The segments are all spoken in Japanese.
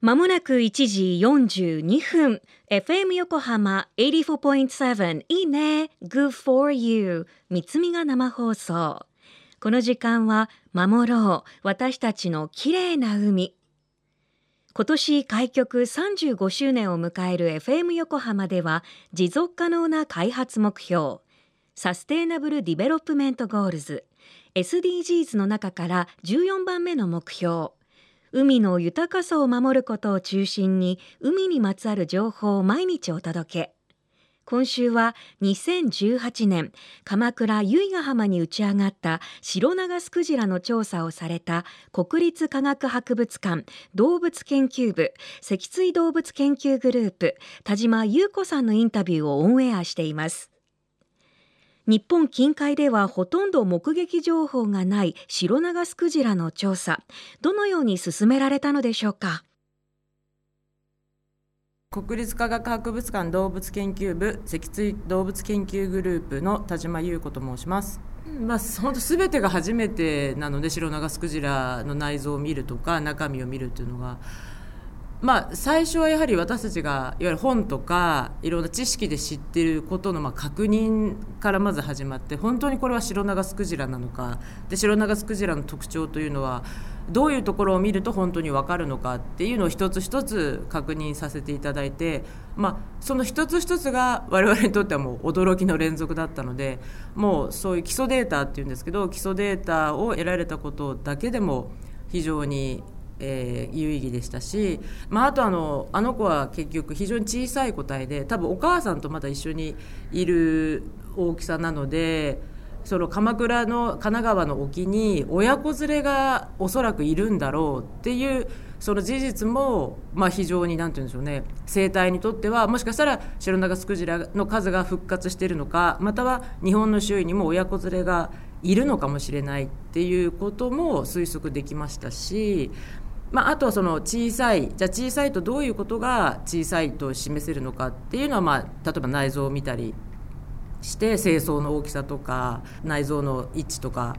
まもなく1時42分。FM 横浜84.7いいね。Good for you MITSUMI が生放送。この時間は守ろう。私たちの綺麗な海。今年開局35周年を迎える FM 横浜では持続可能な開発目標。 Sustainable Development Goals。SDGs の中から14番目の目標。海の豊かさを守ることを中心に海にまつわる情報を毎日お届け。今週は2018年鎌倉由比ヶ浜に打ち上がったシロナガスクジラの調査をされた国立科学博物館動物研究部脊椎動物研究グループ田島優子さんのインタビューをオンエアしています。日本近海ではほとんど目撃情報がないシロナガスクジラの調査。どのように進められたのでしょうか？国立科学博物館動物研究部脊椎動物研究グループの田島優子と申します。まあ、本当全てが初めてなのでシロナガスクジラの内臓を見るとか中身を見るっていうのがまあ、最初はやはり私たちがいわゆる本とかいろんな知識で知っていることのまあ確認からまず始まって本当にこれはシロナガスクジラなのか。でシロナガスクジラの特徴というのはどういうところを見ると本当に分かるのかっていうのを一つ一つ確認させていただいて、まあ、その一つ一つが我々にとってはもう驚きの連続だったのでもうそういう基礎データっていうんですけど基礎データを得られたことだけでも非常にえー、有意義でしたし、まあ、あとあのあの子は結局非常に小さい個体で多分お母さんとまだ一緒にいる大きさなのでその鎌倉の神奈川の沖に親子連れがおそらくいるんだろうっていうその事実も、まあ、非常になんて言うんでしょうね生態にとってはもしかしたらシロナガスクジラの数が復活しているのかまたは日本の周囲にも親子連れがいるのかもしれないっていうことも推測できましたしまあ、あとはその小さいじゃあ小さいとどういうことが小さいと示せるのかっていうのは、まあ、例えば内臓を見たりして清掃の大きさとか内臓の位置とか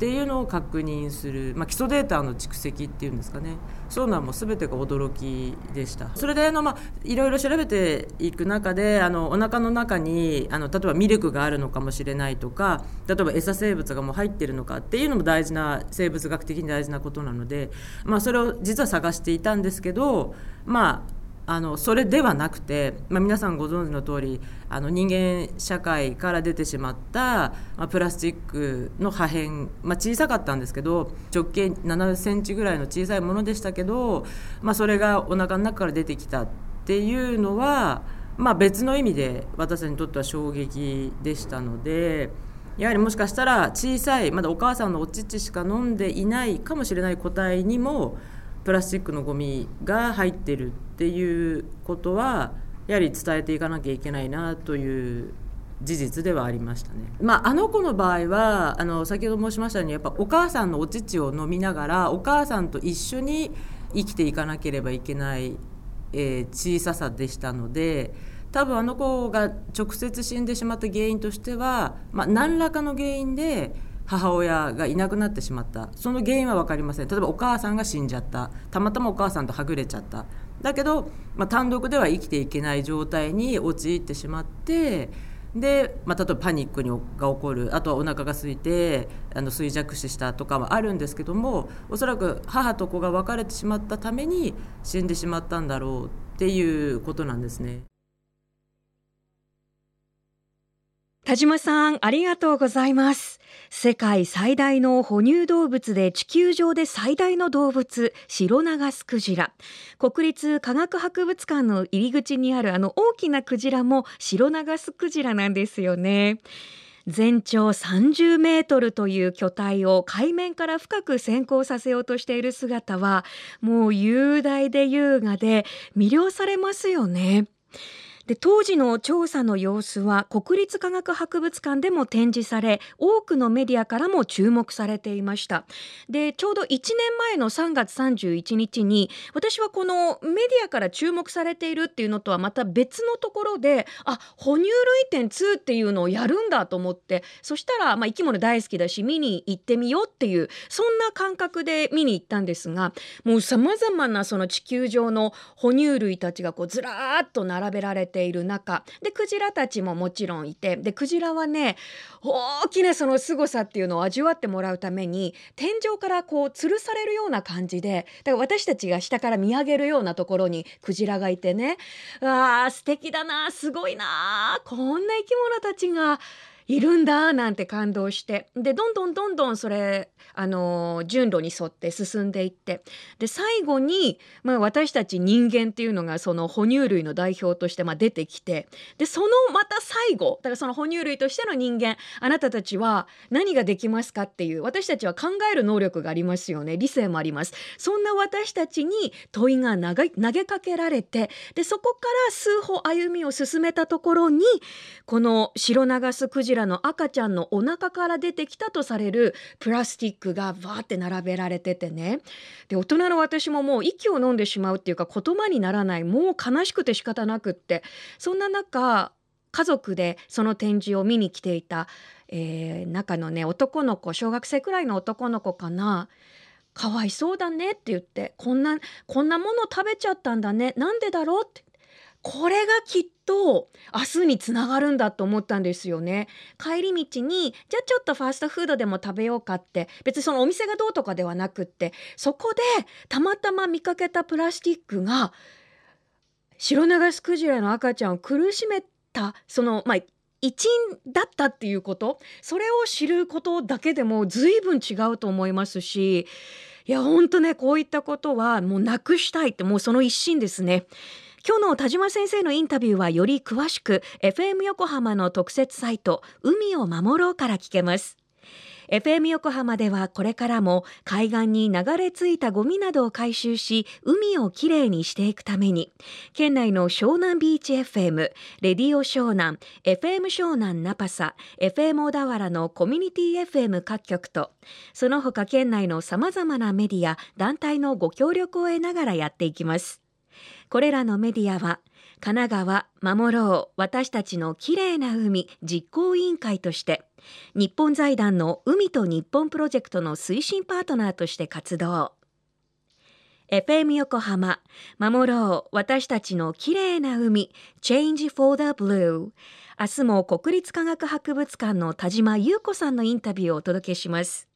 っていうのを確認する、まあ、基礎データの蓄積っていうんですかね。そういうのはもう全てが驚きでした。それであの、まあ、いろいろ調べていく中であのお腹の中にあの例えばミルクがあるのかもしれないとか例えば餌生物がもう入ってるのかっていうのも大事な生物学的に大事なことなので、まあ、それを実は探していたんですけどまああのそれではなくて、まあ、皆さんご存知の通りあの人間社会から出てしまった、まあ、プラスチックの破片、まあ、小さかったんですけど直径7センチぐらいの小さいものでしたけど、まあ、それがお腹の中から出てきたっていうのは、まあ、別の意味で私たちにとっては衝撃でしたので。やはりもしかしたら小さいまだお母さんのお乳しか飲んでいないかもしれない個体にもプラスチックのゴミが入ってるっていうことはやはり伝えていかなきゃいけないなという事実ではありましたね、まあ、あの子の場合はあの先ほど申しましたようにやっぱお母さんのお乳を飲みながらお母さんと一緒に生きていかなければいけない、えー、小ささでしたので多分あの子が直接死んでしまった原因としては、まあ、何らかの原因で母親がいなくなってしまった。その原因は分かりません。例えばお母さんが死んじゃった。たまたまお母さんとはぐれちゃった。だけど、まあ、単独では生きていけない状態に陥ってしまってで、まあ、例えばパニックにが起こる。あとはお腹が空いてあの衰弱死したとかはあるんですけどもおそらく母と子が別れてしまったために死んでしまったんだろうっていうことなんですね。田島さんありがとうございます。世界最大の哺乳動物で地球上で最大の動物シロナガスクジラ。国立科学博物館の入り口にあるあの大きなクジラもシロナガスクジラなんですよね。全長30メートルという巨体を海面から深く潜航させようとしている姿はもう雄大で優雅で魅了されますよね。で当時の調査の様子は国立科学博物館でも展示され多くのメディアからも注目されていました。でちょうど1年前の3月31日に私はこのメディアから注目されているっていうのとはまた別のところであ哺乳類展2っていうのをやるんだと思ってそしたら、まあ、生き物大好きだし見に行ってみようっていうそんな感覚で見に行ったんですがもうさまざまなその地球上の哺乳類たちがこうずらーっと並べられてている中でクジラたちももちろんいてでクジラはね大きなその凄さっていうのを味わってもらうために天井からこう吊るされるような感じでだから私たちが下から見上げるようなところにクジラがいてねわあ素敵だなすごいなこんな生き物たちがいるんだなんて感動して。でどんどんどんどんそれあの順路に沿って進んでいって。で最後に、まあ、私たち人間っていうのがその哺乳類の代表としてまあ出てきて。でそのまた最後だからその哺乳類としての人間あなたたちは何ができますかっていう私たちは考える能力がありますよね。理性もあります。そんな私たちに問いが投げ投げかけられて。でそこから数歩歩みを進めたところにこの白長スクジララの赤ちゃんのお腹から出てきたとされるプラスチックがバーって並べられててね。で大人の私ももう息を飲んでしまうっていうか言葉にならない。もう悲しくて仕方なくって。そんな中家族でその展示を見に来ていた、えー、中のね男の子小学生くらいの男の子かな。かわいそうだねって言ってこんなこんなもの食べちゃったんだね。なんでだろうって。これがきっと明日につながるんだと思ったんですよね。帰り道にじゃあちょっとファーストフードでも食べようかって別にそのお店がどうとかではなくってそこでたまたま見かけたプラスチックが白長スクジラの赤ちゃんを苦しめたそのまあ一員だったっていうことそれを知ることだけでも随分違うと思いますしいやほんとねこういったことはもうなくしたいってもうその一心ですね。今日の田島先生のインタビューはより詳しく FM 横浜の特設サイト海を守ろうから聞けます。FM 横浜ではこれからも海岸に流れ着いたゴミなどを回収し海をきれいにしていくために県内の湘南ビーチ FM レディオ湘南 FM 湘南ナパサ FM 小田原のコミュニティ FM 各局とその他県内のさまざまなメディア団体のご協力を得ながらやっていきます。これらのメディアは神奈川守ろう私たちのきれいな海実行委員会として日本財団の海と日本プロジェクトの推進パートナーとして活動。FM 横浜守ろう私たちのきれいな海 Change for the Blue 明日も国立科学博物館の田島優子さんのインタビューをお届けします。